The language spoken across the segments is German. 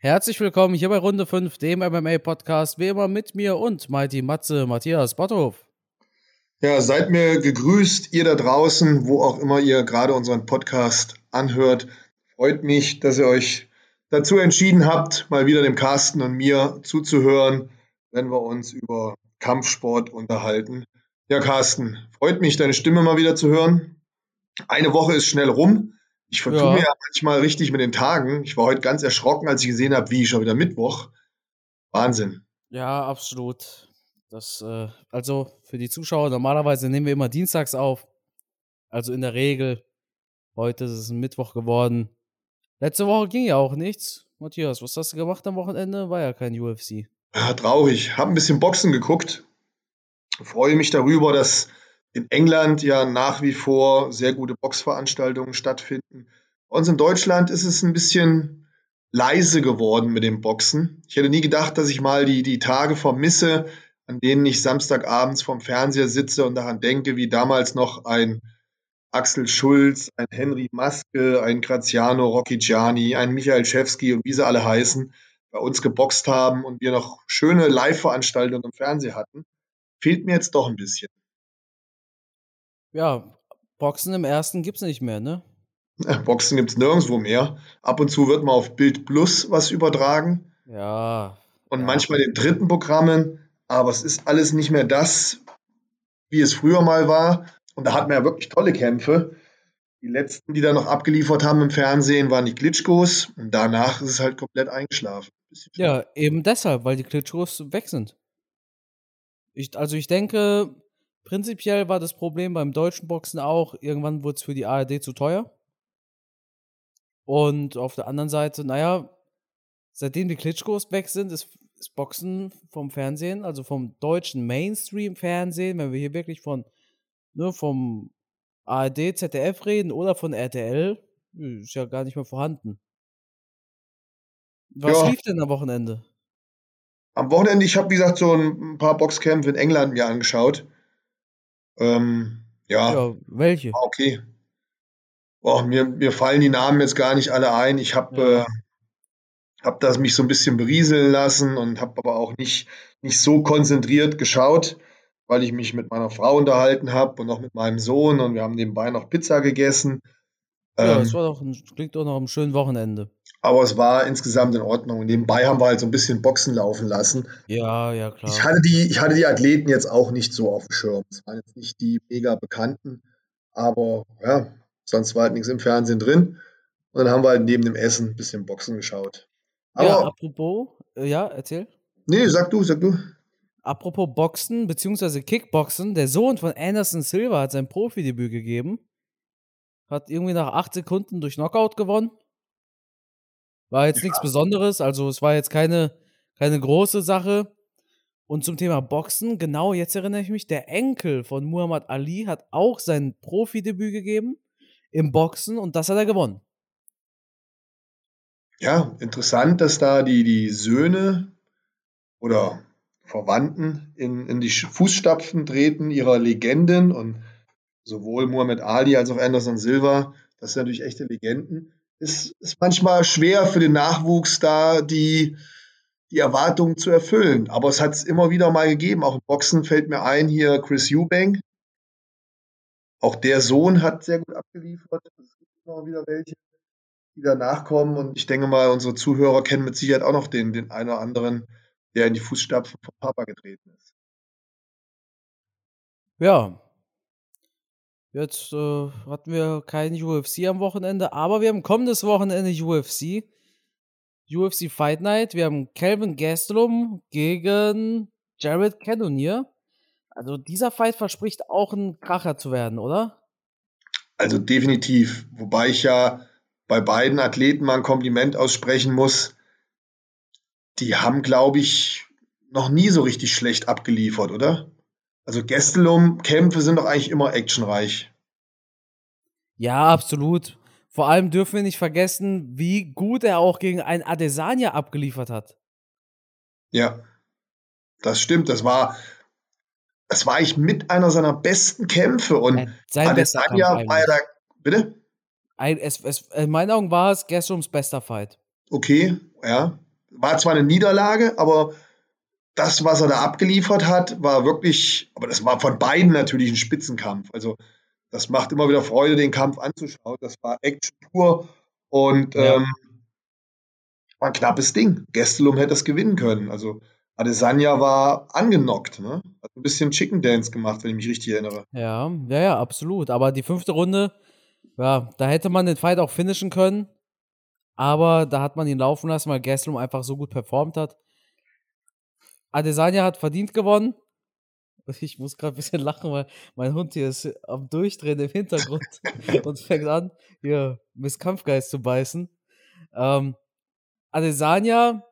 Herzlich willkommen hier bei Runde 5, dem MMA-Podcast, wie immer mit mir und Mighty Matze, Matthias Botthof. Ja, seid mir gegrüßt, ihr da draußen, wo auch immer ihr gerade unseren Podcast anhört. Freut mich, dass ihr euch dazu entschieden habt, mal wieder dem Carsten und mir zuzuhören, wenn wir uns über Kampfsport unterhalten. Ja, Carsten, freut mich, deine Stimme mal wieder zu hören. Eine Woche ist schnell rum. Ich vertue ja. mir ja manchmal richtig mit den Tagen. Ich war heute ganz erschrocken, als ich gesehen habe, wie schon wieder Mittwoch. Wahnsinn. Ja, absolut. Das, äh, also für die Zuschauer, normalerweise nehmen wir immer dienstags auf. Also in der Regel. Heute ist es ein Mittwoch geworden. Letzte Woche ging ja auch nichts. Matthias, was hast du gemacht am Wochenende? War ja kein UFC. Ja, traurig. Hab ein bisschen Boxen geguckt. Freue mich darüber, dass in England ja nach wie vor sehr gute Boxveranstaltungen stattfinden. Bei uns in Deutschland ist es ein bisschen leise geworden mit dem Boxen. Ich hätte nie gedacht, dass ich mal die, die Tage vermisse, an denen ich Samstagabends vorm Fernseher sitze und daran denke, wie damals noch ein Axel Schulz, ein Henry Maske, ein Graziano Rocchigiani, ein Michael Schewski und wie sie alle heißen, bei uns geboxt haben und wir noch schöne Live-Veranstaltungen im Fernsehen hatten. Fehlt mir jetzt doch ein bisschen. Ja, Boxen im ersten gibt's nicht mehr, ne? Boxen gibt's nirgendwo mehr. Ab und zu wird mal auf Bild Plus was übertragen. Ja. Und ja. manchmal in dritten Programmen. Aber es ist alles nicht mehr das, wie es früher mal war. Und da hatten wir ja wirklich tolle Kämpfe. Die letzten, die da noch abgeliefert haben im Fernsehen, waren die Klitschkos. Und danach ist es halt komplett eingeschlafen. Ja, eben deshalb, weil die Klitschkos weg sind. Ich, also ich denke, Prinzipiell war das Problem beim deutschen Boxen auch, irgendwann wurde es für die ARD zu teuer. Und auf der anderen Seite, naja, seitdem die Klitschkos weg sind, ist, ist Boxen vom Fernsehen, also vom deutschen Mainstream-Fernsehen, wenn wir hier wirklich von, ne, vom ARD, ZDF reden oder von RTL, ist ja gar nicht mehr vorhanden. Was ja. lief denn am Wochenende? Am Wochenende, ich habe, wie gesagt, so ein paar Boxkämpfe in England mir angeschaut. Ähm, ja. ja. Welche? Ah, okay. Boah, mir, mir fallen die Namen jetzt gar nicht alle ein. Ich habe ja. äh, hab das mich so ein bisschen berieseln lassen und habe aber auch nicht, nicht so konzentriert geschaut, weil ich mich mit meiner Frau unterhalten habe und auch mit meinem Sohn und wir haben nebenbei noch Pizza gegessen. Ja, es ähm, war doch ein, klingt doch noch ein schönes Wochenende. Aber es war insgesamt in Ordnung. Nebenbei haben wir halt so ein bisschen Boxen laufen lassen. Ja, ja, klar. Ich hatte die, ich hatte die Athleten jetzt auch nicht so auf dem Schirm. Es waren jetzt nicht die mega bekannten, aber ja, sonst war halt nichts im Fernsehen drin. Und dann haben wir halt neben dem Essen ein bisschen Boxen geschaut. Aber, ja, apropos, äh, ja, erzähl. Nee, sag du, sag du. Apropos Boxen bzw. Kickboxen, der Sohn von Anderson Silva hat sein Profidebüt gegeben. Hat irgendwie nach acht Sekunden durch Knockout gewonnen. War jetzt ja. nichts Besonderes, also es war jetzt keine, keine große Sache. Und zum Thema Boxen, genau jetzt erinnere ich mich, der Enkel von Muhammad Ali hat auch sein Profidebüt gegeben im Boxen und das hat er gewonnen. Ja, interessant, dass da die, die Söhne oder Verwandten in, in die Fußstapfen treten ihrer Legenden und sowohl Muhammad Ali als auch Anderson Silva, das sind natürlich echte Legenden ist, ist manchmal schwer für den Nachwuchs da die, die Erwartungen zu erfüllen. Aber es hat es immer wieder mal gegeben. Auch im Boxen fällt mir ein, hier Chris Eubank. Auch der Sohn hat sehr gut abgeliefert. Es gibt immer wieder welche, die danach kommen. Und ich denke mal, unsere Zuhörer kennen mit Sicherheit auch noch den, den einen oder anderen, der in die Fußstapfen von Papa getreten ist. Ja, Jetzt äh, hatten wir kein UFC am Wochenende, aber wir haben kommendes Wochenende UFC. UFC Fight Night. Wir haben Calvin Gastelum gegen Jared Cannonier. Also dieser Fight verspricht auch ein Kracher zu werden, oder? Also definitiv. Wobei ich ja bei beiden Athleten mal ein Kompliment aussprechen muss. Die haben, glaube ich, noch nie so richtig schlecht abgeliefert, oder? Also Gastelum-Kämpfe sind doch eigentlich immer actionreich. Ja, absolut. Vor allem dürfen wir nicht vergessen, wie gut er auch gegen einen Adesanya abgeliefert hat. Ja, das stimmt. Das war, das war eigentlich mit einer seiner besten Kämpfe. Und Sein Adesanya war ja da. Bitte? Ein, es, es, in meinen Augen war es Gastrums bester Fight. Okay, ja. war zwar eine Niederlage, aber das, was er da abgeliefert hat, war wirklich, aber das war von beiden natürlich ein Spitzenkampf. Also das macht immer wieder Freude, den Kampf anzuschauen. Das war Action pur und ja. ähm, war ein knappes Ding. Gestelum hätte es gewinnen können. Also Adesanya war angenockt, ne? Hat ein bisschen Chicken Dance gemacht, wenn ich mich richtig erinnere. Ja, ja, ja, absolut. Aber die fünfte Runde, ja, da hätte man den Fight auch finishen können. Aber da hat man ihn laufen lassen, weil Gastelum einfach so gut performt hat. Adesanya hat verdient gewonnen. Ich muss gerade ein bisschen lachen, weil mein Hund hier ist am Durchdrehen im Hintergrund und fängt an, hier Miss Kampfgeist zu beißen. Ähm, Adesanya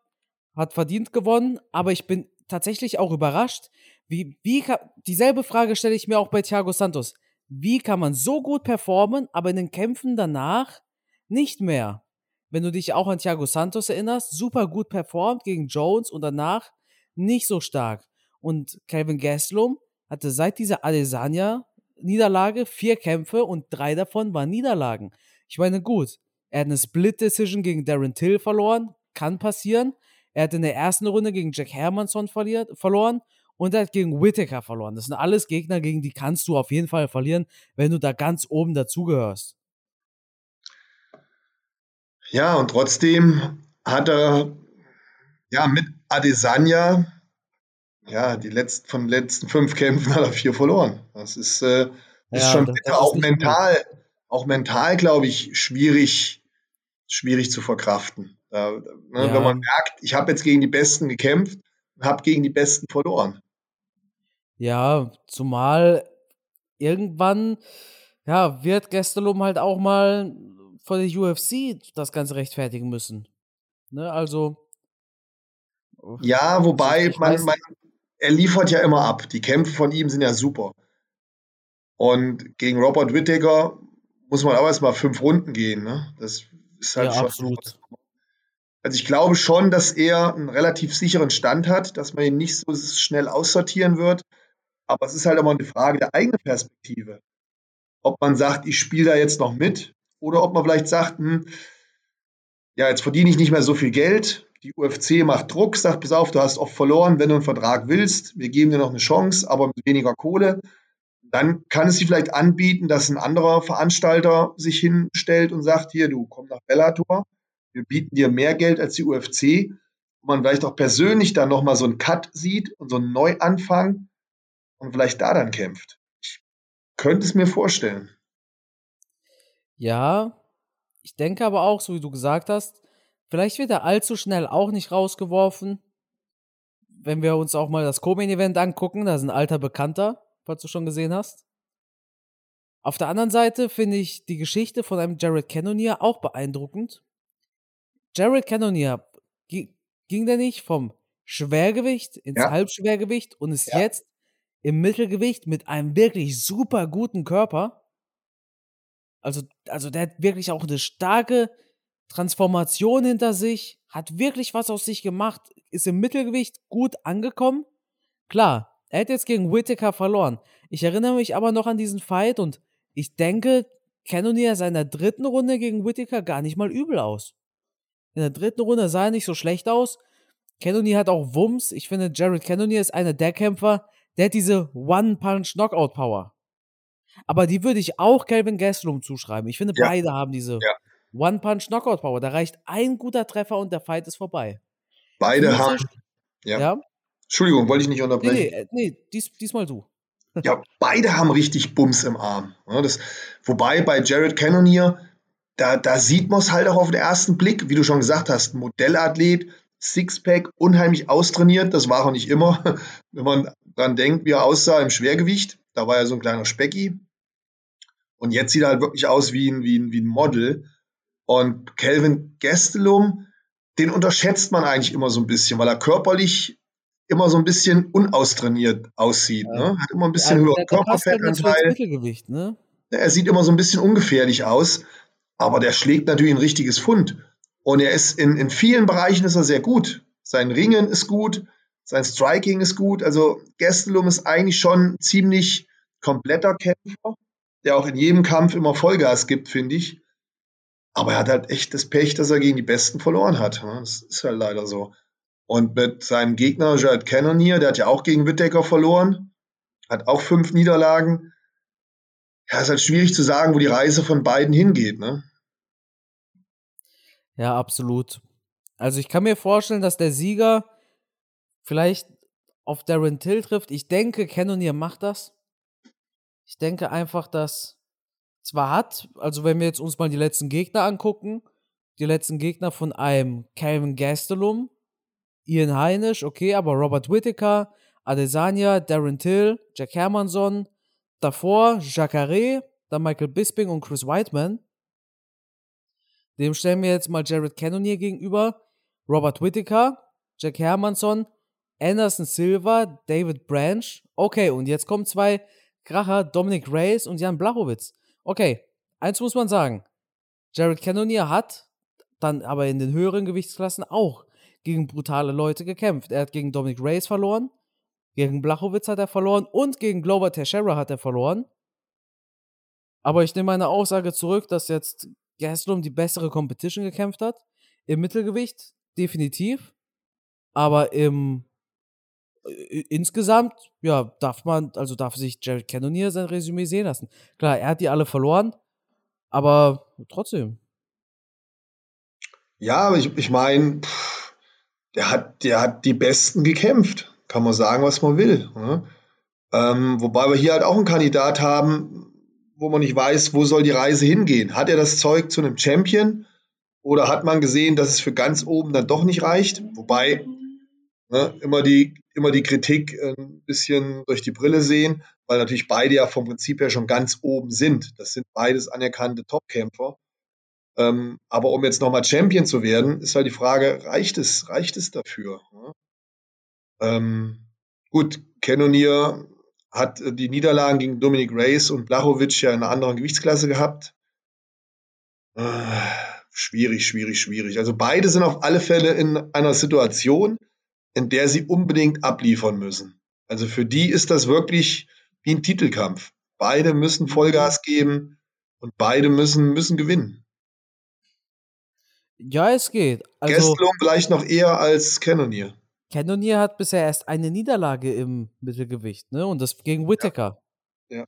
hat verdient gewonnen, aber ich bin tatsächlich auch überrascht, wie, wie kann, dieselbe Frage stelle ich mir auch bei Thiago Santos. Wie kann man so gut performen, aber in den Kämpfen danach nicht mehr? Wenn du dich auch an Thiago Santos erinnerst, super gut performt gegen Jones und danach nicht so stark. Und Calvin Gastelum hatte seit dieser Adesanya-Niederlage vier Kämpfe und drei davon waren Niederlagen. Ich meine, gut, er hat eine Split-Decision gegen Darren Till verloren, kann passieren. Er hat in der ersten Runde gegen Jack Hermanson verliert, verloren und er hat gegen Whittaker verloren. Das sind alles Gegner, gegen die kannst du auf jeden Fall verlieren, wenn du da ganz oben dazugehörst. Ja, und trotzdem hat er ja mit Adesanya ja, die letzten, von den letzten fünf Kämpfen hat er vier verloren. Das ist, äh, ist ja, schon das, das auch mental, gut. auch mental, glaube ich, schwierig, schwierig zu verkraften. Da, ne, ja. Wenn man merkt, ich habe jetzt gegen die Besten gekämpft und habe gegen die Besten verloren. Ja, zumal irgendwann ja, wird Gestelum halt auch mal vor der UFC das Ganze rechtfertigen müssen. Ne, also. Ja, wobei man, man, er liefert ja immer ab. Die Kämpfe von ihm sind ja super. Und gegen Robert Whittaker muss man aber erstmal fünf Runden gehen. Ne? Das ist halt ja, schon. Absolut. Also ich glaube schon, dass er einen relativ sicheren Stand hat, dass man ihn nicht so schnell aussortieren wird. Aber es ist halt immer eine Frage der eigenen Perspektive. Ob man sagt, ich spiele da jetzt noch mit, oder ob man vielleicht sagt, hm, ja, jetzt verdiene ich nicht mehr so viel Geld, die UFC macht Druck, sagt, pass auf, du hast oft verloren, wenn du einen Vertrag willst, wir geben dir noch eine Chance, aber mit weniger Kohle. Dann kann es sich vielleicht anbieten, dass ein anderer Veranstalter sich hinstellt und sagt, hier, du komm nach Bellator, wir bieten dir mehr Geld als die UFC, wo man vielleicht auch persönlich dann nochmal so einen Cut sieht und so einen Neuanfang und vielleicht da dann kämpft. Ich könnte es mir vorstellen. Ja, ich denke aber auch, so wie du gesagt hast, Vielleicht wird er allzu schnell auch nicht rausgeworfen. Wenn wir uns auch mal das Co-Main-Event angucken, da ist ein alter Bekannter, falls du schon gesehen hast. Auf der anderen Seite finde ich die Geschichte von einem Jared Cannonier auch beeindruckend. Jared Cannonier ging der nicht vom Schwergewicht ins ja. Halbschwergewicht und ist ja. jetzt im Mittelgewicht mit einem wirklich super guten Körper. Also, also der hat wirklich auch eine starke Transformation hinter sich, hat wirklich was aus sich gemacht, ist im Mittelgewicht gut angekommen. Klar, er hat jetzt gegen Whittaker verloren. Ich erinnere mich aber noch an diesen Fight und ich denke, Cannonier sah in der dritten Runde gegen Whittaker gar nicht mal übel aus. In der dritten Runde sah er nicht so schlecht aus. Cannonier hat auch Wumms. Ich finde, Jared Cannonier ist einer der Kämpfer, der hat diese One-Punch-Knockout-Power. Aber die würde ich auch Calvin Gastelum zuschreiben. Ich finde, ja. beide haben diese ja. One-Punch-Knockout-Power. Da reicht ein guter Treffer und der Fight ist vorbei. Beide haben. Ja. ja. Entschuldigung, wollte ich nicht unterbrechen. Nee, nee, äh, nee dies, diesmal du. ja, beide haben richtig Bums im Arm. Ja, das, wobei bei Jared Cannonier, da, da sieht man es halt auch auf den ersten Blick, wie du schon gesagt hast, Modellathlet, Sixpack, unheimlich austrainiert, das war er nicht immer. Wenn man dran denkt, wie er aussah im Schwergewicht, da war er so ein kleiner Specki. Und jetzt sieht er halt wirklich aus wie ein, wie ein, wie ein Model. Und Kelvin Gastelum, den unterschätzt man eigentlich immer so ein bisschen, weil er körperlich immer so ein bisschen unaustrainiert aussieht. Ja. Ne? Hat immer ein bisschen ja, höheren Körperfettanteil. Halt ne? Er sieht immer so ein bisschen ungefährlich aus, aber der schlägt natürlich ein richtiges Fund. Und er ist in, in vielen Bereichen ist er sehr gut. Sein Ringen ist gut, sein Striking ist gut. Also Gastelum ist eigentlich schon ziemlich kompletter Kämpfer, der auch in jedem Kampf immer Vollgas gibt, finde ich. Aber er hat halt echt das Pech, dass er gegen die Besten verloren hat. Ne? Das ist halt leider so. Und mit seinem Gegner Jared Cannonier, der hat ja auch gegen Whittaker verloren, hat auch fünf Niederlagen. Ja, ist halt schwierig zu sagen, wo die Reise von beiden hingeht, ne? Ja, absolut. Also ich kann mir vorstellen, dass der Sieger vielleicht auf Darren Till trifft. Ich denke, Cannonier macht das. Ich denke einfach, dass zwar hat, also wenn wir jetzt uns mal die letzten Gegner angucken, die letzten Gegner von einem Calvin Gastelum, Ian Heinisch, okay, aber Robert Whittaker, Adesanya, Darren Till, Jack Hermanson, davor Jacare, dann Michael Bisping und Chris Whiteman. Dem stellen wir jetzt mal Jared Cannonier gegenüber, Robert Whittaker, Jack Hermanson, Anderson Silva, David Branch. Okay, und jetzt kommen zwei Kracher, Dominic Reyes und Jan Blachowitz. Okay, eins muss man sagen. Jared Cannonier hat dann aber in den höheren Gewichtsklassen auch gegen brutale Leute gekämpft. Er hat gegen Dominic Reyes verloren, gegen Blachowitz hat er verloren und gegen Glover Teixeira hat er verloren. Aber ich nehme meine Aussage zurück, dass jetzt Gastelum die bessere Competition gekämpft hat. Im Mittelgewicht definitiv. Aber im insgesamt, ja, darf man, also darf sich Jared Cannonier sein Resümee sehen lassen. Klar, er hat die alle verloren, aber trotzdem. Ja, ich, ich meine, der hat, der hat die Besten gekämpft. Kann man sagen, was man will. Ne? Ähm, wobei wir hier halt auch einen Kandidat haben, wo man nicht weiß, wo soll die Reise hingehen. Hat er das Zeug zu einem Champion? Oder hat man gesehen, dass es für ganz oben dann doch nicht reicht? Wobei ne, immer, die, immer die Kritik äh, ein bisschen durch die Brille sehen, weil natürlich beide ja vom Prinzip her schon ganz oben sind. Das sind beides anerkannte Topkämpfer. Ähm, aber um jetzt nochmal Champion zu werden, ist halt die Frage, reicht es, reicht es dafür? Ne? Ähm, gut, Cannonier hat die Niederlagen gegen Dominic Reyes und Blachowicz ja in einer anderen Gewichtsklasse gehabt. Äh, schwierig, schwierig, schwierig. Also beide sind auf alle Fälle in einer Situation, in der sie unbedingt abliefern müssen. Also für die ist das wirklich wie ein Titelkampf. Beide müssen Vollgas geben und beide müssen, müssen gewinnen. Ja, es geht. Also, Gastelum vielleicht noch eher als Cannonier. Cannonier hat bisher erst eine Niederlage im Mittelgewicht, ne? Und das gegen Whittaker. Ja. ja.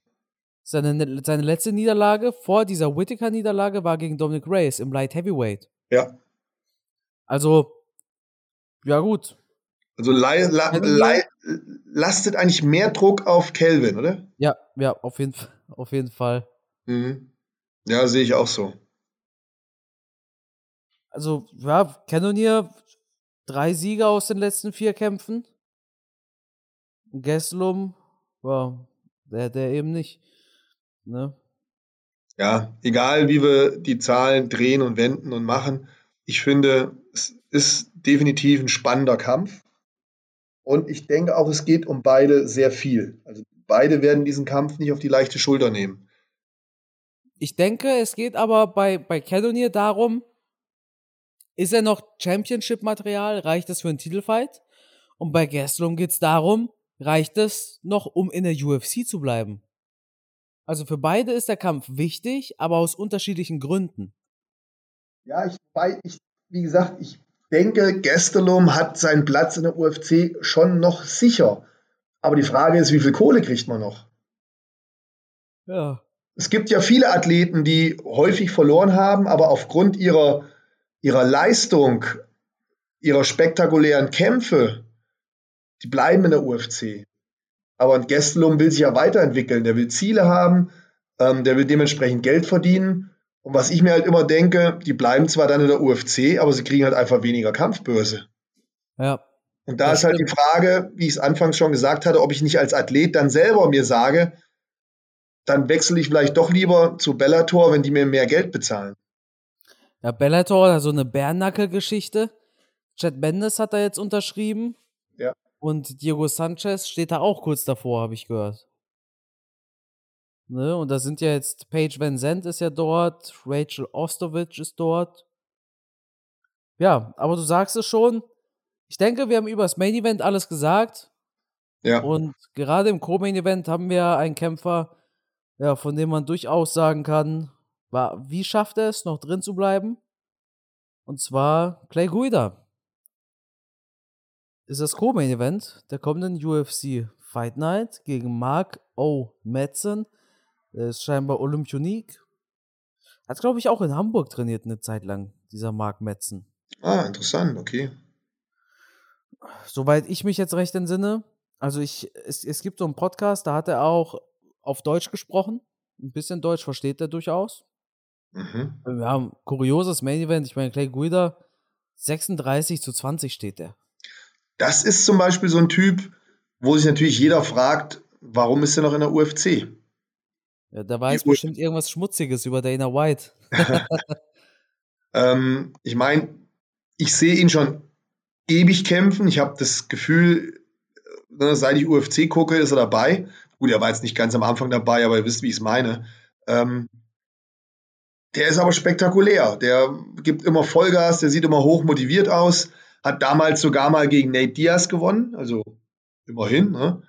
Seine, seine letzte Niederlage vor dieser Whittaker-Niederlage war gegen Dominic Reyes im Light Heavyweight. Ja. Also, ja gut. Also la, la, la, lastet eigentlich mehr Druck auf Kelvin, oder? Ja, ja, auf jeden, auf jeden Fall. Mhm. Ja, sehe ich auch so. Also, ja, Cannonier, drei Sieger aus den letzten vier Kämpfen. Gesslum, ja, der, der eben nicht. Ne? Ja, egal wie wir die Zahlen drehen und wenden und machen, ich finde, es ist definitiv ein spannender Kampf. Und ich denke auch, es geht um beide sehr viel. Also beide werden diesen Kampf nicht auf die leichte Schulter nehmen. Ich denke, es geht aber bei, bei Cannonier darum, ist er noch Championship-Material? Reicht das für einen Titelfight? Und bei Gastelum geht es darum, reicht es noch, um in der UFC zu bleiben? Also für beide ist der Kampf wichtig, aber aus unterschiedlichen Gründen. Ja, ich, ich wie gesagt, ich denke, Gastelum hat seinen Platz in der UFC schon noch sicher. Aber die Frage ist, wie viel Kohle kriegt man noch? Ja. Es gibt ja viele Athleten, die häufig verloren haben, aber aufgrund ihrer, ihrer Leistung, ihrer spektakulären Kämpfe, die bleiben in der UFC. Aber ein Gastelum will sich ja weiterentwickeln. Der will Ziele haben, ähm, der will dementsprechend Geld verdienen. Und was ich mir halt immer denke, die bleiben zwar dann in der UFC, aber sie kriegen halt einfach weniger Kampfbörse. Ja. Und da ist halt die Frage, wie ich es anfangs schon gesagt hatte, ob ich nicht als Athlet dann selber mir sage, dann wechsle ich vielleicht doch lieber zu Bellator, wenn die mir mehr Geld bezahlen. Ja, Bellator so eine Bärnackel-Geschichte. Chad Mendes hat da jetzt unterschrieben. Ja. Und Diego Sanchez steht da auch kurz davor, habe ich gehört. Ne? Und da sind ja jetzt Paige Van Zandt ist ja dort, Rachel Ostovich ist dort. Ja, aber du sagst es schon. Ich denke, wir haben über das Main Event alles gesagt. Ja. Und gerade im Co-Main Event haben wir einen Kämpfer, ja, von dem man durchaus sagen kann, war, wie schafft er es, noch drin zu bleiben? Und zwar Clay Guida. Ist das Co-Main Event der kommenden UFC Fight Night gegen Mark O. Madsen. Der ist scheinbar Olympionik. Hat, glaube ich, auch in Hamburg trainiert eine Zeit lang, dieser Mark Madsen. Ah, interessant, okay. Soweit ich mich jetzt recht entsinne, also ich, es, es gibt so einen Podcast, da hat er auch auf Deutsch gesprochen. Ein bisschen Deutsch versteht er durchaus. Mhm. Wir haben kurioses Main Event. Ich meine, Clay Guida, 36 zu 20 steht der. Das ist zum Beispiel so ein Typ, wo sich natürlich jeder fragt, warum ist er noch in der UFC? Ja, da weiß bestimmt irgendwas Schmutziges über Dana White. ähm, ich meine, ich sehe ihn schon ewig kämpfen. Ich habe das Gefühl, ne, seit ich UFC gucke, ist er dabei. Gut, er war jetzt nicht ganz am Anfang dabei, aber ihr wisst, wie ich es meine. Ähm, der ist aber spektakulär. Der gibt immer Vollgas, der sieht immer hoch motiviert aus. Hat damals sogar mal gegen Nate Diaz gewonnen, also immerhin. Ne?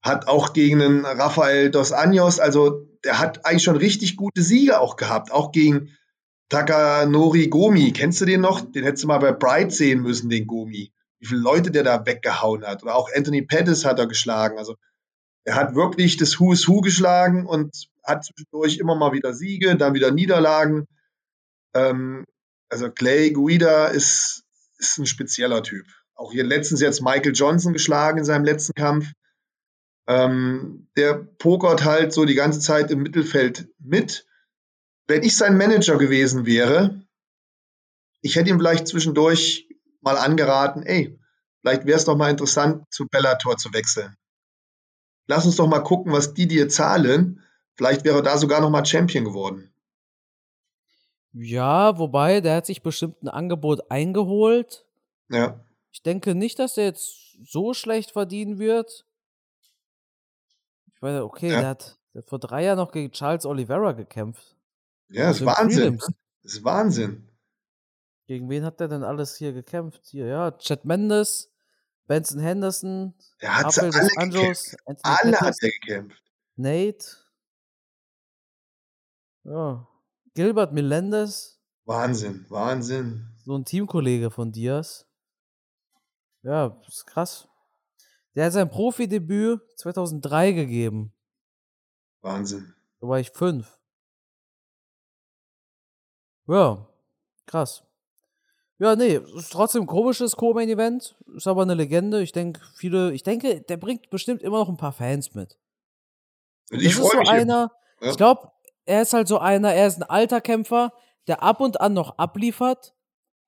Hat auch gegen einen Rafael Dos Anjos, also der hat eigentlich schon richtig gute Siege auch gehabt. Auch gegen Takanori Gomi. Kennst du den noch? Den hättest du mal bei Bright sehen müssen, den Gomi. Wie viele Leute der da weggehauen hat. Oder auch Anthony Pettis hat er geschlagen. Also er hat wirklich das Who is Who geschlagen und hat zwischendurch immer mal wieder Siege, dann wieder Niederlagen. Ähm, also Clay Guida ist, ist ein spezieller Typ. Auch hier letztens jetzt Michael Johnson geschlagen in seinem letzten Kampf. Ähm, der pokert halt so die ganze Zeit im Mittelfeld mit. Wenn ich sein Manager gewesen wäre, ich hätte ihm vielleicht zwischendurch mal angeraten, ey, vielleicht wäre es doch mal interessant, zu Bellator zu wechseln. Lass uns doch mal gucken, was die dir zahlen. Vielleicht wäre er da sogar noch mal Champion geworden. Ja, wobei, der hat sich bestimmt ein Angebot eingeholt. Ja. Ich denke nicht, dass er jetzt so schlecht verdienen wird. Ich meine, okay, ja. der, hat, der, hat, vor drei Jahren noch gegen Charles Oliveira gekämpft. Ja, das ist Wahnsinn. Das ist Wahnsinn. Gegen wen hat der denn alles hier gekämpft? Hier, ja, Chad Mendes, Benson Henderson, der hat alle Anjos, Alle Pettis, hat er gekämpft. Nate. Ja. Gilbert Melendez. Wahnsinn, Wahnsinn. So ein Teamkollege von Diaz. Ja, ist krass. Der hat sein Profidebüt 2003 gegeben. Wahnsinn. Da war ich fünf. Ja, krass. Ja, nee, ist trotzdem ein komisches Co-Main-Event. Ist aber eine Legende. Ich denke, viele, ich denke, der bringt bestimmt immer noch ein paar Fans mit. Und ich freue so mich. einer, ja. ich glaube, er ist halt so einer, er ist ein alter Kämpfer, der ab und an noch abliefert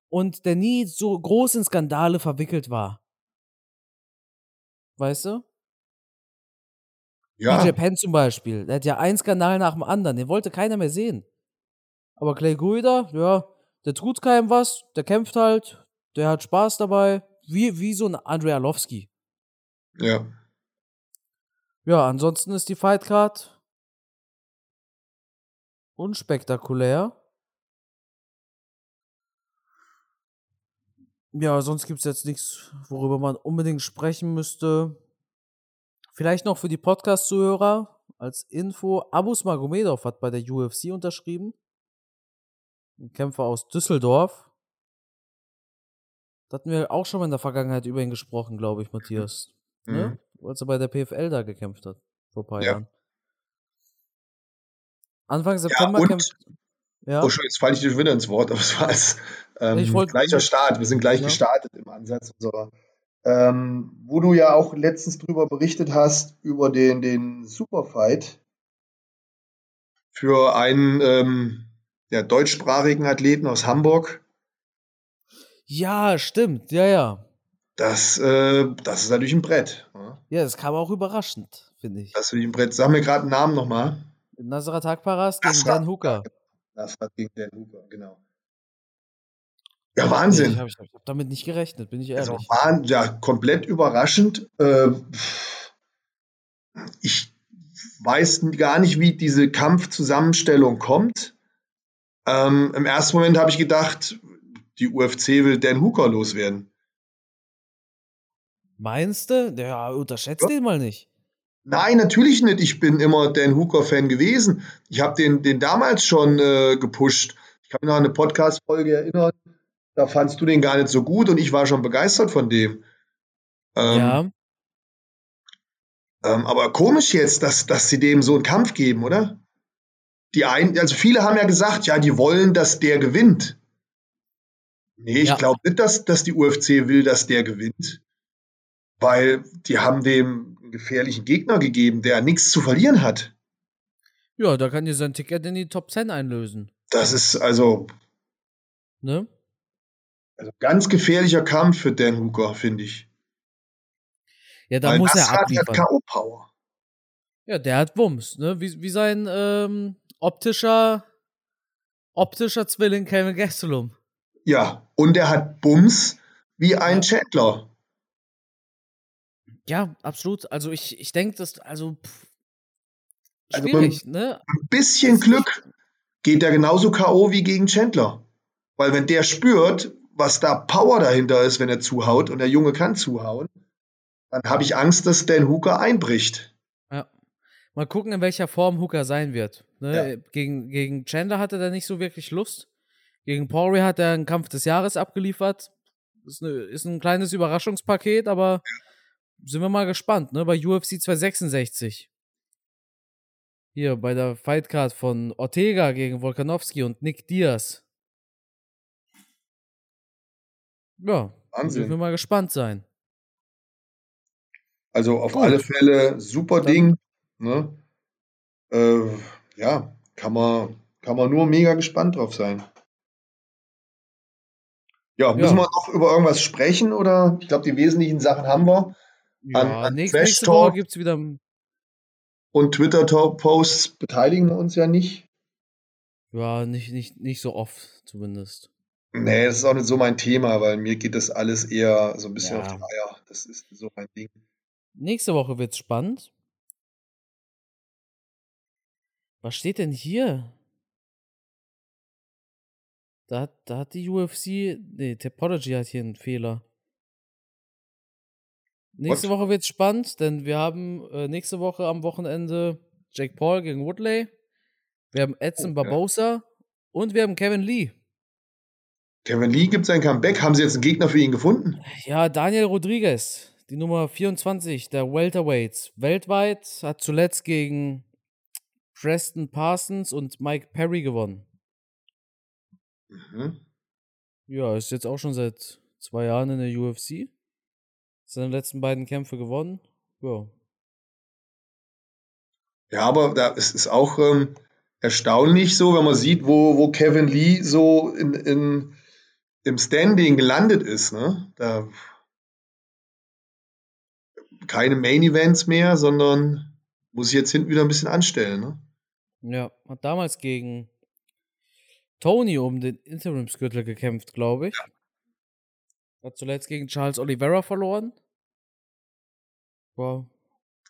und der nie so groß in Skandale verwickelt war. Weißt du? Ja. DJ Penn zum Beispiel, der hat ja einen Skandal nach dem anderen, den wollte keiner mehr sehen. Aber Clay Guida, ja, der tut keinem was, der kämpft halt, der hat Spaß dabei, wie, wie so ein Andrei Arlovski. Ja. Ja, ansonsten ist die Fightcard unspektakulär. Ja, sonst gibt es jetzt nichts, worüber man unbedingt sprechen müsste. Vielleicht noch für die Podcast-Zuhörer als Info: Abus Magomedov hat bei der UFC unterschrieben. Ein Kämpfer aus Düsseldorf. Da hatten wir auch schon mal in der Vergangenheit über ihn gesprochen, glaube ich, Matthias. Mhm. Ne? Als er bei der PFL da gekämpft hat. Vor ein paar Ja. Jahren. Anfang September und- kämpft. Ja, Oh, jetzt falle ich dir wieder ins Wort, aber es war als ähm, gleicher Start. Wir sind gleich Ja. gestartet im Ansatz unserer. Ähm, wo du ja auch letztens drüber berichtet hast, über den, den Superfight für einen ähm, ja, deutschsprachigen Athleten aus Hamburg. ja, stimmt. Ja, ja. Das, äh, das ist natürlich ein Brett. Ja? Ja, das kam auch überraschend, finde ich. Das ist natürlich ein Brett. Sag mir gerade einen Namen nochmal. Nasrat Hakparas gegen Dan Hooker. Das hat gegen Dan Hooker, genau. Ja, Wahnsinn. Ich habe hab damit nicht gerechnet, bin ich Also ehrlich. waren ja komplett überraschend. Ähm, ich weiß gar nicht, wie diese Kampfzusammenstellung kommt. Ähm, Im ersten Moment habe ich gedacht, die UFC will Dan Hooker loswerden. Meinst du? Ja, unterschätzt Ja. den mal nicht. Nein, natürlich nicht. Ich bin immer Dan Hooker-Fan gewesen. Ich habe den, den damals schon äh, gepusht. Ich kann mich noch an eine Podcast-Folge erinnern. Da fandst du den gar nicht so gut und ich war schon begeistert von dem. Ähm, ja. ähm, aber komisch jetzt, dass, dass sie dem so einen Kampf geben, oder? Die ein, also viele haben ja gesagt, ja, die wollen, dass der gewinnt. Nee, ich Ja. glaube nicht, dass, dass die UFC will, dass der gewinnt. Weil die haben dem einen gefährlichen Gegner gegeben, der nichts zu verlieren hat. Ja, da kann dir sein Ticket in die Top 10 einlösen. Das ist also, Ne? also ganz gefährlicher Kampf für Dan Hooker, finde ich. Ja, da Weil muss er hat, hat abliefern. K.O.-Power. Ja, der hat Wumms, ne? Wie, wie sein ähm, optischer, optischer Zwilling Kevin Gastelum. Ja, und er hat Bums wie ein Chandler. Ja, absolut. Also ich, ich denke, das, also, pff, Also schwierig, ne? Ein bisschen Glück geht er genauso K.O. wie gegen Chandler. Weil wenn der spürt, was da Power dahinter ist, wenn er zuhaut und der Junge kann zuhauen, dann habe ich Angst, dass Dan Hooker einbricht. Ja. Mal gucken, in welcher Form Hooker sein wird. Ne? Ja. Gegen, gegen Chandler hatte er nicht so wirklich Lust. Gegen Poirier hat er einen Kampf des Jahres abgeliefert. Ist, ne, ist ein kleines Überraschungspaket, aber sind wir mal gespannt, ne? Bei UFC 266. Hier bei der Fightcard von Ortega gegen Volkanovski und Nick Diaz. Ja, Wahnsinn. wir mal gespannt sein. Also auf Gut. alle Fälle super Dann- Ding. Ne? Äh, ja, kann man, kann man nur mega gespannt drauf sein. Ja, müssen Ja. wir noch über irgendwas sprechen oder? Ich glaube, die wesentlichen Sachen haben wir. Ja, An- an nächste, nächste Woche gibt es wieder Und Twitter-Posts beteiligen wir uns ja nicht. Ja, nicht, nicht, nicht so oft zumindest. Nee, das ist auch nicht so mein Thema, weil mir geht das alles eher so ein bisschen auf Ja. die Eier. Das ist so mein Ding. Nächste Woche wird's spannend. Was steht denn hier? Da hat, da hat die UFC. Nee, Topology hat hier einen Fehler. Nächste What? Woche wird's spannend, denn wir haben äh, nächste Woche am Wochenende Jake Paul gegen Woodley. Wir haben Edson ja. Barbosa und wir haben Kevin Lee. Kevin Lee gibt sein Comeback. Haben sie jetzt einen Gegner für ihn gefunden? Ja, Daniel Rodriguez, die Nummer 24 der Welterweights weltweit, hat zuletzt gegen Preston Parsons und Mike Perry gewonnen. Mhm. Ja, ist jetzt auch schon seit zwei Jahren in der UFC. Seine letzten beiden Kämpfe gewonnen. Ja. Ja, aber da ist es auch ähm, erstaunlich so, wenn man sieht, wo, wo Kevin Lee so in, in, im Standing gelandet ist. Ne? Da keine Main Events mehr, sondern muss sich jetzt hinten wieder ein bisschen anstellen. Ne? Ja, hat damals gegen Tony um den Interimsgürtel gekämpft, glaube ich. Hat zuletzt gegen Charles Oliveira verloren. Ja,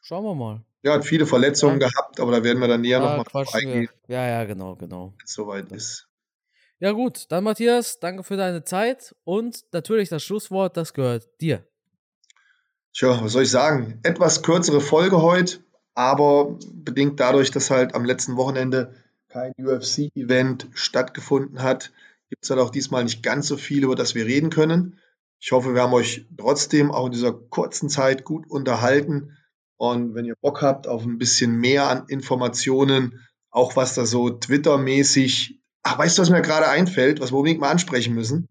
schauen wir mal. Ja, hat viele Verletzungen Ja. gehabt, aber da werden wir dann näher Da nochmal eingehen. Ja, ja, genau, genau. wenn es soweit ist. Ja, gut, dann Matthias, danke für deine Zeit und natürlich das Schlusswort, das gehört dir. Tja, was soll ich sagen? Etwas kürzere Folge heute, aber bedingt dadurch, dass halt am letzten Wochenende kein UFC-Event stattgefunden hat, gibt es halt auch diesmal nicht ganz so viel, über das wir reden können. Ich hoffe, wir haben euch trotzdem auch in dieser kurzen Zeit gut unterhalten. Und wenn ihr Bock habt auf ein bisschen mehr an Informationen, auch was da so Twitter-mäßig, ach, weißt du, was mir gerade einfällt, was wir unbedingt mal ansprechen müssen?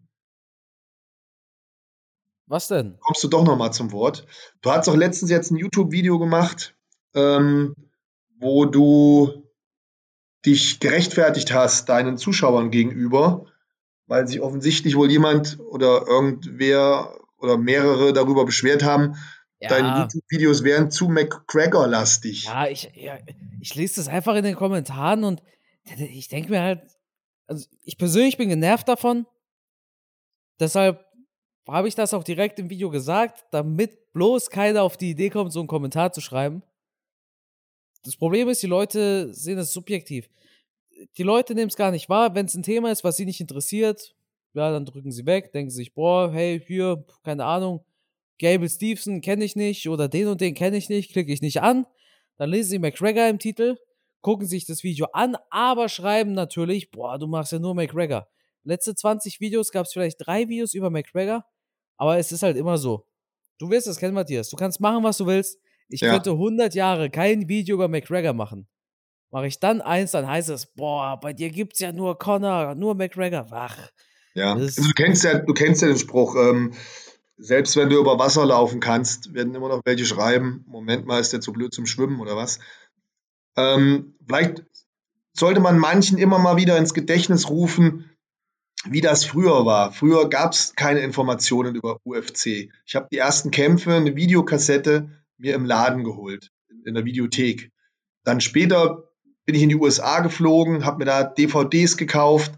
Was denn? kommst du doch noch mal zum Wort. Du hast doch letztens jetzt ein YouTube-Video gemacht, ähm, wo du dich gerechtfertigt hast deinen Zuschauern gegenüber, weil sich offensichtlich wohl jemand oder irgendwer oder mehrere darüber beschwert haben, deine Ja, YouTube-Videos wären zu McGregor-lastig. ja, ich, ja, ich lese das einfach in den Kommentaren und ich denke mir halt, also ich persönlich bin genervt davon. Deshalb habe ich das auch direkt im Video gesagt, damit bloß keiner auf die Idee kommt, so einen Kommentar zu schreiben. Das Problem ist, die Leute sehen es subjektiv. Die Leute nehmen es gar nicht wahr. Wenn es ein Thema ist, was sie nicht interessiert, ja, dann drücken sie weg, denken sich, boah, hey, hier, keine Ahnung, Gable Stevenson kenne ich nicht oder den und den kenne ich nicht, klicke ich nicht an. dann lesen sie McGregor im Titel, gucken sich das Video an, aber schreiben natürlich, boah, du machst ja nur McGregor. Letzte 20 Videos gab es vielleicht drei Videos über McGregor, aber es ist halt immer so. Du wirst es kennen, Matthias. Du kannst machen, was du willst. Ich Ja. könnte 100 Jahre kein Video über McGregor machen. Mache ich dann eins, dann heißt es, boah, bei dir gibt's ja nur Connor, nur McGregor. Wach. Ja, also du kennst ja, du kennst ja den Spruch, ähm, selbst wenn du über Wasser laufen kannst, werden immer noch welche schreiben, Moment mal, ist der zu blöd zum Schwimmen oder was? Ähm, vielleicht sollte man manchen immer mal wieder ins Gedächtnis rufen, wie das früher war. Früher gab es keine Informationen über UFC. Ich habe die ersten Kämpfe, eine Videokassette, mir im Laden geholt, in der Videothek. Dann später bin ich in die USA geflogen, habe mir da DVDs gekauft.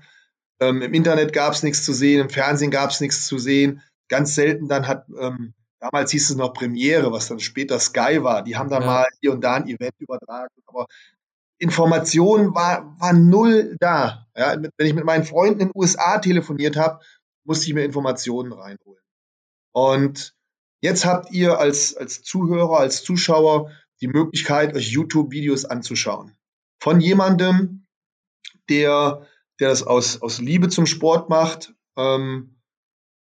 Ähm, Im Internet gab es nichts zu sehen, im Fernsehen gab es nichts zu sehen. Ganz selten dann hat, ähm, damals hieß es noch Premiere, was dann später Sky war. Die haben dann Ja. mal hier und da ein Event übertragen. Aber Information war, war null da. Ja, wenn ich mit meinen Freunden in den USA telefoniert habe, musste ich mir Informationen reinholen. Und jetzt habt ihr als, als Zuhörer, als Zuschauer die Möglichkeit, euch YouTube-Videos anzuschauen. Von jemandem, der, der das aus, aus Liebe zum Sport macht, ähm,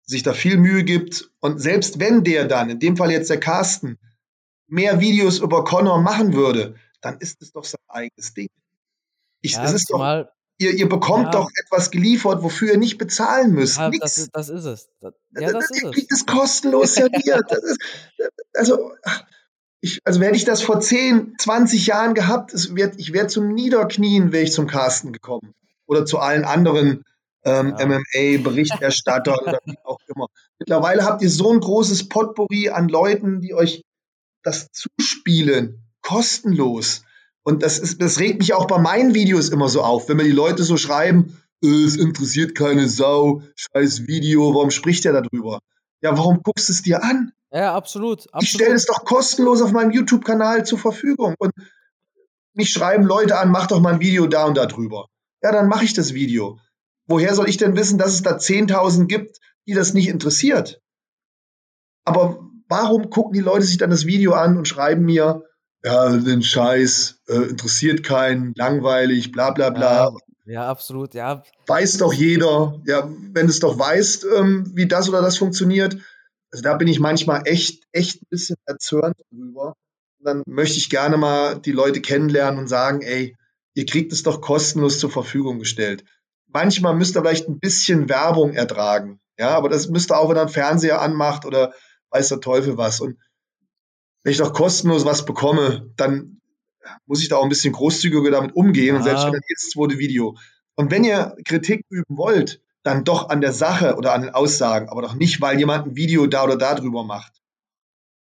sich da viel Mühe gibt. Und selbst wenn der dann, in dem Fall jetzt der Carsten, mehr Videos über Connor machen würde, dann ist es doch sein eigenes Ding. Ich, Ja, es ist doch, ihr, ihr bekommt Ja. doch etwas geliefert, wofür ihr nicht bezahlen müsst. ja, das, Nix. ist- das ist es. Das, ja, das ist ihr es. kriegt es kostenlos serviert. Das ist, also, ich, also hätte ich das vor 10, 20 Jahren gehabt, es wird, ich wäre zum Niederknien, wäre ich zum Carsten gekommen. Oder zu allen anderen ähm, Ja. MMA-Berichterstattern oder wie auch immer. Mittlerweile habt ihr so ein großes Potpourri an Leuten, die euch das zuspielen, kostenlos. Und das, ist, das regt mich auch bei meinen Videos immer so auf, wenn mir die Leute so schreiben, äh, es interessiert keine Sau, scheiß Video, warum spricht der darüber? Ja, warum guckst du es dir an? Ja, absolut. Ich stelle absolut. es doch kostenlos auf meinem YouTube-Kanal zur Verfügung. Und mich schreiben Leute an, mach doch mal ein Video da und da drüber. Ja, dann mache ich das Video. Woher soll ich denn wissen, dass es da 10.000 gibt, die das nicht interessiert? Aber warum gucken die Leute sich dann das Video an und schreiben mir, ja, den Scheiß, äh, interessiert keinen, langweilig, bla bla bla. Ja, ja, absolut. Ja, Weiß doch jeder. Ja, wenn es doch weißt, ähm, wie das oder das funktioniert. Also da bin ich manchmal echt, echt ein bisschen erzürnt drüber. Und dann möchte ich gerne mal die Leute kennenlernen und sagen, ey, ihr kriegt es doch kostenlos zur Verfügung gestellt. Manchmal müsst ihr vielleicht ein bisschen Werbung ertragen. Ja, aber das müsst ihr auch, wenn ihr einen Fernseher anmacht oder weiß der Teufel was. Und wenn ich doch kostenlos was bekomme, dann muss ich da auch ein bisschen großzügiger damit umgehen. Und Ja. selbst wenn jedes zweite Video. Und wenn ihr Kritik üben wollt, dann doch an der Sache oder an den Aussagen, aber doch nicht, weil jemand ein Video da oder da drüber macht.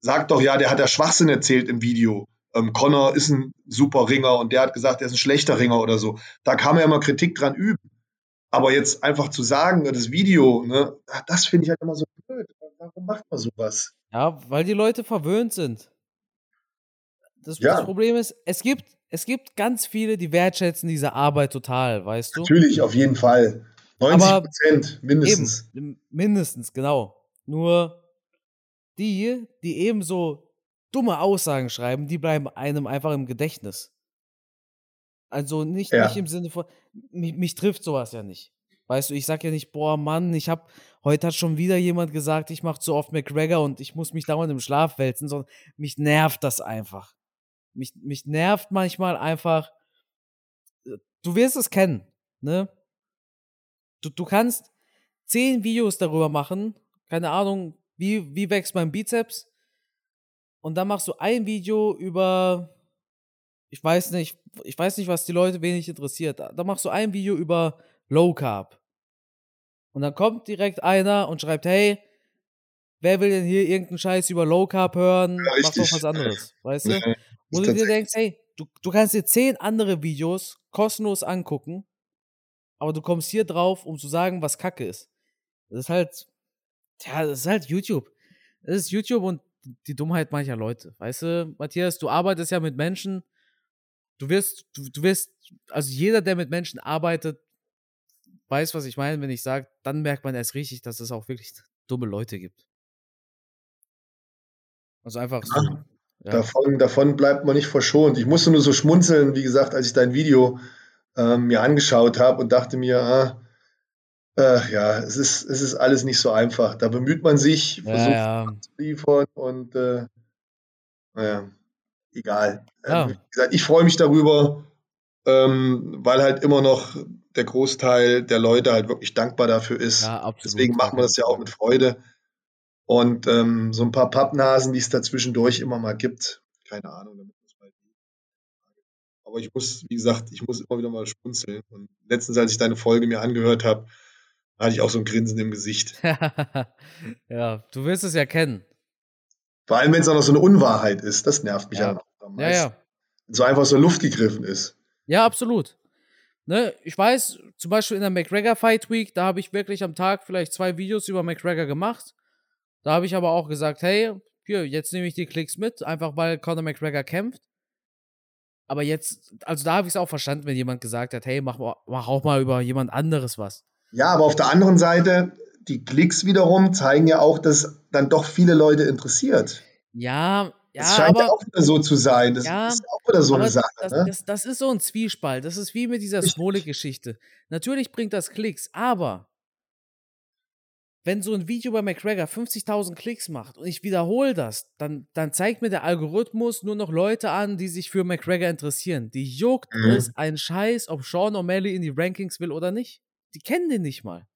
Sagt doch, ja, der hat ja Schwachsinn erzählt im Video. Ähm, Connor ist ein super Ringer und der hat gesagt, er ist ein schlechter Ringer oder so. Da kann man ja mal Kritik dran üben. Aber jetzt einfach zu sagen, das Video, ne, das finde ich halt immer so blöd. Warum macht man sowas? ja, weil die Leute verwöhnt sind. Das, Ja. das Problem ist, es gibt, es gibt ganz viele, die wertschätzen diese Arbeit total, weißt du? Natürlich, auf jeden Fall. 90 Aber Prozent mindestens. Eben, mindestens, genau. Nur die, die eben so dumme Aussagen schreiben, die bleiben einem einfach im Gedächtnis. Also nicht, Ja. nicht im Sinne von, mich, mich trifft sowas ja nicht. Weißt du, ich sag ja nicht, boah, Mann, ich hab, heute hat schon wieder jemand gesagt, ich mach zu oft McGregor und ich muss mich dauernd im Schlaf wälzen, sondern mich nervt das einfach. Mich, mich nervt manchmal einfach, äh, du wirst es kennen, ne? Du, du kannst zehn Videos darüber machen, keine Ahnung, wie, wie wächst mein Bizeps? Und dann machst du ein Video über, ich weiß nicht, ich weiß nicht, was die Leute wenig interessiert. Da machst du ein Video über Low Carb. Und dann kommt direkt einer und schreibt, hey, wer will denn hier irgendeinen Scheiß über Low Carb hören? Ja, Mach doch was anderes, weißt du? Wo du dir denkst, hey, du, du kannst dir zehn andere Videos kostenlos angucken, aber du kommst hier drauf, um zu sagen, was Kacke ist. Das ist halt, ja, das ist halt YouTube. Das ist YouTube und die Dummheit mancher Leute. Weißt du, Matthias, du arbeitest ja mit Menschen. Du wirst, du, du wirst, also jeder, der mit Menschen arbeitet, weiß, was ich meine, wenn ich sage, dann merkt man erst richtig, dass es auch wirklich dumme Leute gibt. Also einfach so. Ja. Davon, davon bleibt man nicht verschont. Ich musste nur so schmunzeln, wie gesagt, als ich dein Video ähm, mir angeschaut habe und dachte mir, ah, äh, ja, es ist, es ist alles nicht so einfach. Da bemüht man sich, Ja, versucht ja. zu liefern und äh, naja, egal. Ja. Ähm, wie gesagt, ich freue mich darüber, ähm, weil halt immer noch der Großteil der Leute halt wirklich dankbar dafür ist. Ja. Deswegen machen wir das ja auch mit Freude. Und ähm, so ein paar Pappnasen, die es dazwischendurch immer mal gibt, keine Ahnung, damit muss man halt leben. Aber ich muss, wie gesagt, ich muss immer wieder mal schmunzeln. Und letztens, als ich deine Folge mir angehört habe, hatte ich auch so ein Grinsen im Gesicht. Ja, du wirst es ja kennen. Vor allem, wenn es auch noch so eine Unwahrheit ist, das nervt mich Ja. ja, noch am Ja, meisten. ja. Wenn so einfach so Luft gegriffen ist. Ja, absolut. Ne, ich weiß, zum Beispiel in der McGregor Fight Week, da habe ich wirklich am Tag vielleicht zwei Videos über McGregor gemacht. Da habe ich aber auch gesagt, hey, hier, jetzt nehme ich die Klicks mit, einfach weil Conor McGregor kämpft. Aber jetzt, also da habe ich es auch verstanden, wenn jemand gesagt hat, hey, mach, mach auch mal über jemand anderes was. Ja, aber auf der anderen Seite, die Klicks wiederum zeigen ja auch, dass dann doch viele Leute interessiert. Ja, ja, Das scheint aber, ja auch wieder so zu sein. Das Ja, ist auch wieder so eine Sache. das, ne? das, das ist so ein Zwiespalt. Das ist wie mit dieser Richtig. Smolik-Geschichte. Natürlich bringt das Klicks, aber wenn so ein Video bei McGregor 50.000 Klicks macht und ich wiederhole das, dann, dann zeigt mir der Algorithmus nur noch Leute an, die sich für McGregor interessieren. Die juckt Mhm. es ein Scheiß, ob Sean O'Malley in die Rankings will oder nicht. Die kennen den nicht mal.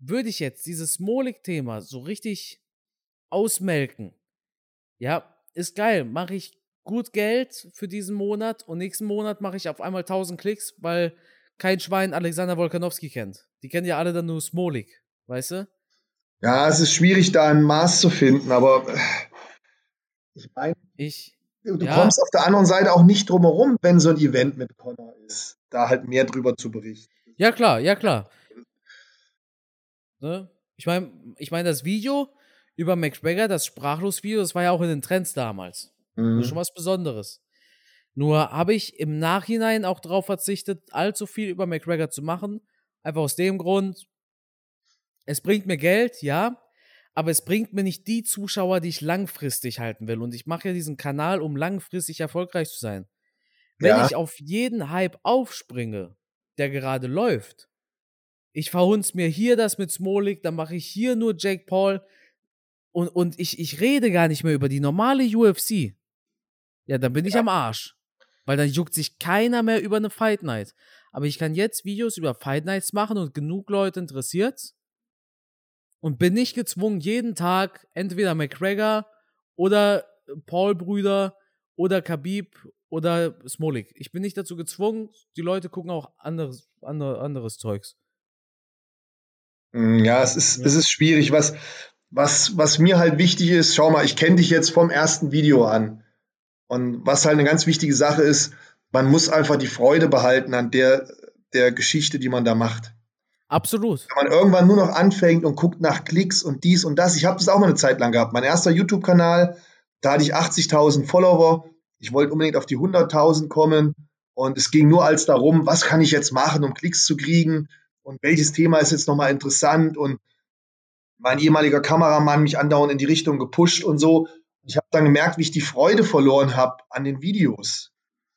Würde ich jetzt dieses Smolik-Thema so richtig ausmelken, ja, ist geil. Mache ich gut Geld für diesen Monat und nächsten Monat mache ich auf einmal 1000 Klicks, weil kein Schwein Alexander Wolkanowski kennt. Die kennen ja alle dann nur Smolik, weißt du? Ja, es ist schwierig, da ein Maß zu finden, aber äh, ich meine, Ich, du Ja. kommst auf der anderen Seite auch nicht drum herum, wenn so ein Event mit Connor ist, da halt mehr drüber zu berichten. ja klar, ja klar. Ne? Ich meine, ich meine, das Video über McGregor, das Sprachlos-Video, das war ja auch in den Trends damals. Das ist schon Mhm. was Besonderes. Nur habe ich im Nachhinein auch darauf verzichtet, allzu viel über McGregor zu machen. Einfach aus dem Grund, es bringt mir Geld, ja, aber es bringt mir nicht die Zuschauer, die ich langfristig halten will. Und ich mache ja diesen Kanal, um langfristig erfolgreich zu sein. Wenn Ja. ich auf jeden Hype aufspringe, der gerade läuft, ich verhunz mir hier das mit Smolik, dann mache ich hier nur Jake Paul und, und ich, ich rede gar nicht mehr über die normale UFC. Ja, dann bin ich am Arsch. Weil dann juckt sich keiner mehr über eine Fight Night. Aber ich kann jetzt Videos über Fight Nights machen und genug Leute interessiert's. Und bin nicht gezwungen, jeden Tag entweder McGregor oder Paul-Brüder oder Khabib oder Smolik. Ich bin nicht dazu gezwungen. Die Leute gucken auch anderes, andere, anderes Zeugs. Mm, Ja, es ist, es ist schwierig. Was, was, was mir halt wichtig ist, schau mal, ich kenne dich jetzt vom ersten Video an. Und was halt eine ganz wichtige Sache ist, man muss einfach die Freude behalten an der, der Geschichte, die man da macht. Absolut. Wenn man irgendwann nur noch anfängt und guckt nach Klicks und dies und das. Ich habe das auch mal eine Zeit lang gehabt. Mein erster YouTube-Kanal, da hatte ich 80.000 Follower. Ich wollte unbedingt auf die 100.000 kommen. Und es ging nur als darum, was kann ich jetzt machen, um Klicks zu kriegen? Und welches Thema ist jetzt nochmal interessant? Und mein ehemaliger Kameramann mich andauernd in die Richtung gepusht und so. Ich habe dann gemerkt, wie ich die Freude verloren habe an den Videos.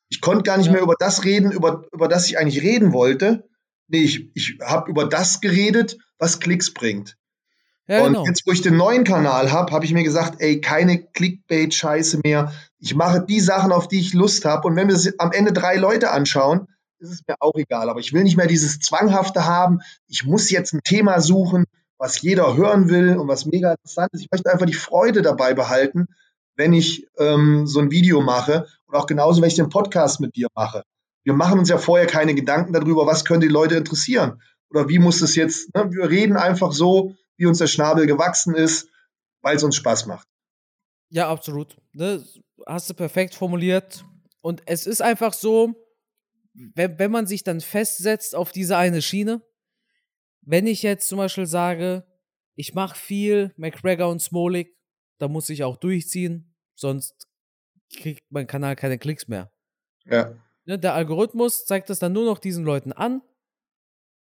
Ich konnte gar nicht Ja. mehr über das reden, über, über das ich eigentlich reden wollte. Nee, ich, ich habe über das geredet, was Klicks bringt. Ja, und genau. jetzt, wo ich den neuen Kanal habe, habe ich mir gesagt, ey, keine Clickbait-Scheiße mehr. Ich mache die Sachen, auf die ich Lust habe. Und wenn das am Ende drei Leute anschauen, ist es mir auch egal. Aber ich will nicht mehr dieses Zwanghafte haben. Ich muss jetzt ein Thema suchen, was jeder hören will und was mega interessant ist. Ich möchte einfach die Freude dabei behalten, wenn ich ähm, so ein Video mache. Und auch genauso, wenn ich den Podcast mit dir mache. Wir machen uns ja vorher keine Gedanken darüber, was könnte die Leute interessieren. Oder wie muss es jetzt, ne? wir reden einfach so, wie uns der Schnabel gewachsen ist, weil es uns Spaß macht. Ja, absolut. Ne? Hast du perfekt formuliert. Und es ist einfach so, wenn, wenn man sich dann festsetzt auf diese eine Schiene, wenn ich jetzt zum Beispiel sage, ich mache viel McGregor und Smolik, da muss ich auch durchziehen, sonst kriegt mein Kanal keine Klicks mehr. Ja. Ne, der Algorithmus zeigt das dann nur noch diesen Leuten an.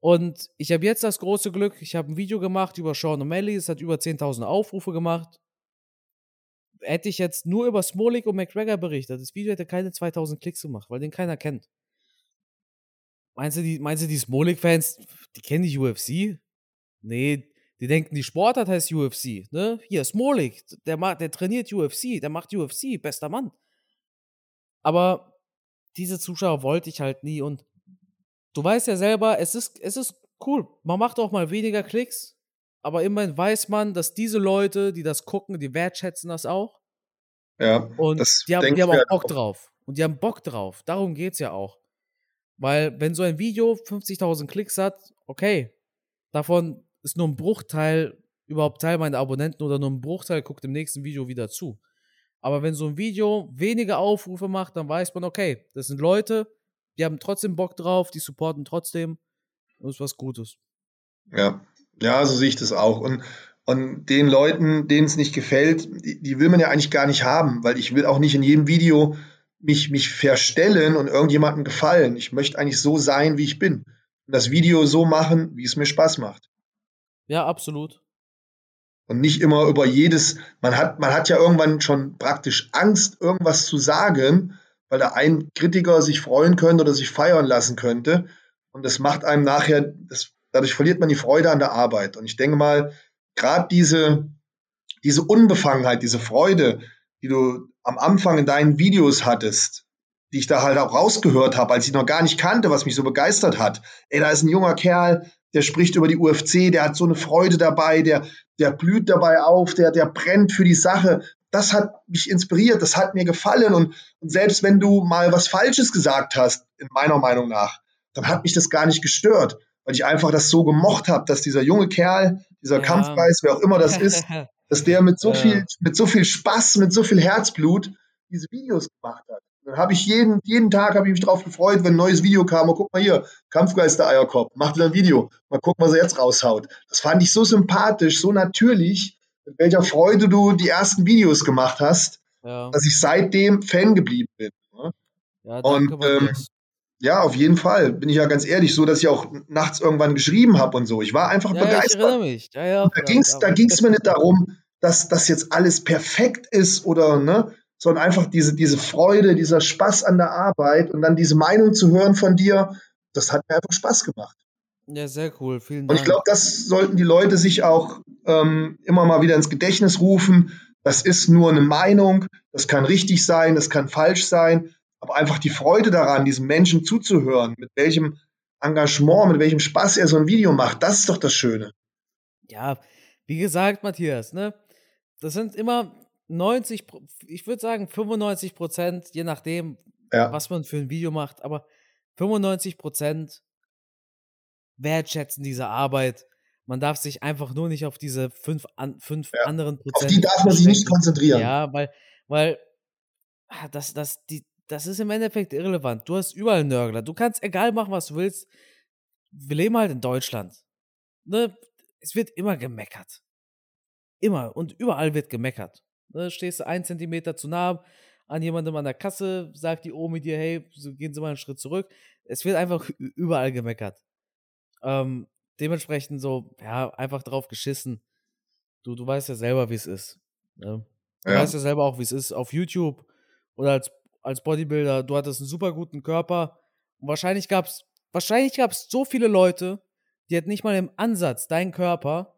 Und ich habe jetzt das große Glück, ich habe ein Video gemacht über Sean O'Malley, es hat über 10.000 Aufrufe gemacht. hätte ich jetzt nur über Smolik und McGregor berichtet, das Video hätte keine 2000 Klicks gemacht, weil den keiner kennt. Meinst du, die, meinst du, die Smolik-Fans, die kennen die UFC? Nee, die denken, die Sportart heißt UFC, ne? Hier, Smolik, der, der trainiert UFC, der macht UFC, bester Mann. Aber diese Zuschauer wollte ich halt nie und du weißt ja selber, es ist, es ist cool. Man macht auch mal weniger Klicks, aber immerhin weiß man, dass diese Leute, die das gucken, die wertschätzen das auch. Ja, Und das die haben, die haben auch Bock auch. drauf. Und die haben Bock drauf. Darum geht's ja auch. Weil, wenn so ein Video 50.000 Klicks hat, okay, davon ist nur ein Bruchteil überhaupt Teil meiner Abonnenten oder nur ein Bruchteil guckt im nächsten Video wieder zu. Aber wenn so ein Video wenige Aufrufe macht, dann weiß man, okay, das sind Leute, die haben trotzdem Bock drauf, die supporten trotzdem. Das ist was Gutes. Ja, ja, so sehe ich das auch. Und, und den Leuten, denen es nicht gefällt, die, die will man ja eigentlich gar nicht haben, weil ich will auch nicht in jedem Video mich, mich verstellen und irgendjemandem gefallen. Ich möchte eigentlich so sein, wie ich bin. Und das Video so machen, wie es mir Spaß macht. Ja, absolut. Und nicht immer über jedes, man hat, man hat ja irgendwann schon praktisch Angst, irgendwas zu sagen, weil da ein Kritiker sich freuen könnte oder sich feiern lassen könnte. Und das macht einem nachher, das, dadurch verliert man die Freude an der Arbeit. Und ich denke mal, gerade diese, diese Unbefangenheit, diese Freude, die du am Anfang in deinen Videos hattest, die ich da halt auch rausgehört habe, als ich noch gar nicht kannte, was mich so begeistert hat. Ey, da ist ein junger Kerl, der spricht über die UFC, der hat so eine Freude dabei, der, der blüht dabei auf, der, der brennt für die Sache. Das hat mich inspiriert, das hat mir gefallen. Und, und selbst wenn du mal was Falsches gesagt hast, in meiner Meinung nach, dann hat mich das gar nicht gestört, weil ich einfach das so gemocht habe, dass dieser junge Kerl, dieser Ja. Kampfpreis, wer auch immer das ist, dass der mit so viel, mit so viel Spaß, mit so viel Herzblut diese Videos gemacht hat. Dann habe ich jeden, jeden Tag habe ich mich drauf gefreut, wenn ein neues Video kam. Und guck mal hier, Kampfgeister Eierkopf, macht wieder ein Video. Mal gucken, was er jetzt raushaut. Das fand ich so sympathisch, so natürlich, mit welcher Freude du die ersten Videos gemacht hast, ja. dass ich seitdem Fan geblieben bin. ne? ja, und, ähm. Ja, auf jeden Fall. Bin ich ja ganz ehrlich, so dass ich auch nachts irgendwann geschrieben habe und so. Ich war einfach Ja, ja, ich begeistert. erinnere mich. Ja, ja. Da ging es mir nicht darum, dass das jetzt alles perfekt ist oder, ne, sondern einfach diese, diese Freude, dieser Spaß an der Arbeit und dann diese Meinung zu hören von dir, das hat mir einfach Spaß gemacht. Ja, sehr cool. Vielen Und Dank. ich glaube, das sollten die Leute sich auch ähm, immer mal wieder ins Gedächtnis rufen. Das ist nur eine Meinung, das kann richtig sein, das kann falsch sein, aber einfach die Freude daran, diesem Menschen zuzuhören, mit welchem Engagement, mit welchem Spaß er so ein Video macht, das ist doch das Schöne. Ja, wie gesagt, Matthias, ne? Das sind immer 90, Pro- ich würde sagen 95 Prozent, je nachdem, Ja, was man für ein Video macht, aber 95 Prozent wertschätzen diese Arbeit. Man darf sich einfach nur nicht auf diese fünf, an, fünf Ja, anderen auf Prozent die darf man sich nicht konzentrieren. Ja, weil, weil ah, das, das, die, das ist im Endeffekt irrelevant. Du hast überall Nörgler. Du kannst egal machen, was du willst. Wir leben halt in Deutschland. Ne? Es wird immer gemeckert. Immer. Und überall wird gemeckert. Ne? Stehst du einen Zentimeter zu nah an jemandem an der Kasse, sagt die Omi dir, hey, gehen Sie mal einen Schritt zurück. Es wird einfach überall gemeckert. Ähm, dementsprechend so, ja, einfach drauf geschissen. Du, du weißt ja selber, wie es ist. Ne? Du Ja. weißt ja selber auch, wie es ist auf YouTube oder als, als Bodybuilder. Du hattest einen super guten Körper. Und wahrscheinlich gab es wahrscheinlich gab's so viele Leute, die hatten nicht mal im Ansatz deinen Körper,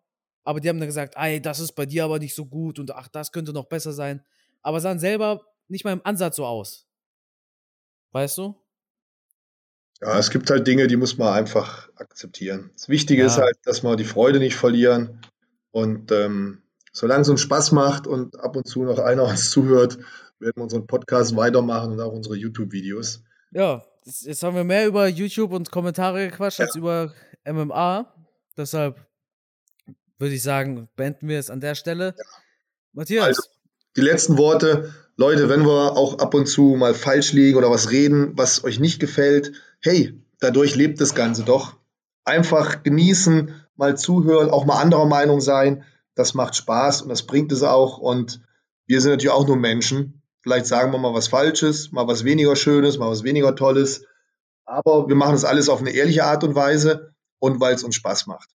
aber die haben dann gesagt, ey, das ist bei dir aber nicht so gut und ach, das könnte noch besser sein. Aber sahen selber nicht mal im Ansatz so aus. Weißt du? Ja, es gibt halt Dinge, die muss man einfach akzeptieren. Das Wichtige Ja. ist halt, dass wir die Freude nicht verlieren. Und ähm, solange es uns Spaß macht und ab und zu noch einer uns zuhört, werden wir unseren Podcast weitermachen und auch unsere YouTube-Videos. Ja, jetzt haben wir mehr über YouTube und Kommentare gequatscht als über MMA. Deshalb würde ich sagen, beenden wir es an der Stelle. Matthias, Also, Die letzten Worte, Leute, wenn wir auch ab und zu mal falsch liegen oder was reden, was euch nicht gefällt, hey, dadurch lebt das Ganze doch. Einfach genießen, mal zuhören, auch mal anderer Meinung sein. Das macht Spaß und das bringt es auch. Und wir sind natürlich auch nur Menschen. Vielleicht sagen wir mal was Falsches, mal was weniger Schönes, mal was weniger Tolles. Aber wir machen das alles auf eine ehrliche Art und Weise und weil es uns Spaß macht.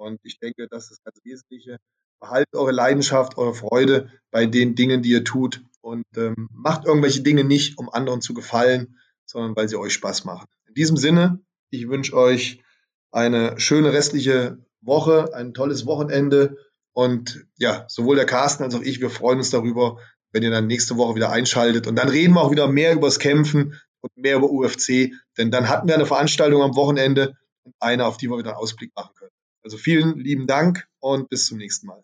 Und ich denke, das ist das Wesentliche. behaltet eure Leidenschaft, eure Freude bei den Dingen, die ihr tut und ähm, macht irgendwelche Dinge nicht, um anderen zu gefallen, sondern weil sie euch Spaß machen. In diesem Sinne, ich wünsche euch eine schöne restliche Woche, ein tolles Wochenende und ja, sowohl der Carsten als auch ich, wir freuen uns darüber, wenn ihr dann nächste Woche wieder einschaltet und dann reden wir auch wieder mehr übers Kämpfen und mehr über UFC, denn dann hatten wir eine Veranstaltung am Wochenende und eine, auf die wir wieder einen Ausblick machen können. Also vielen lieben Dank und bis zum nächsten Mal.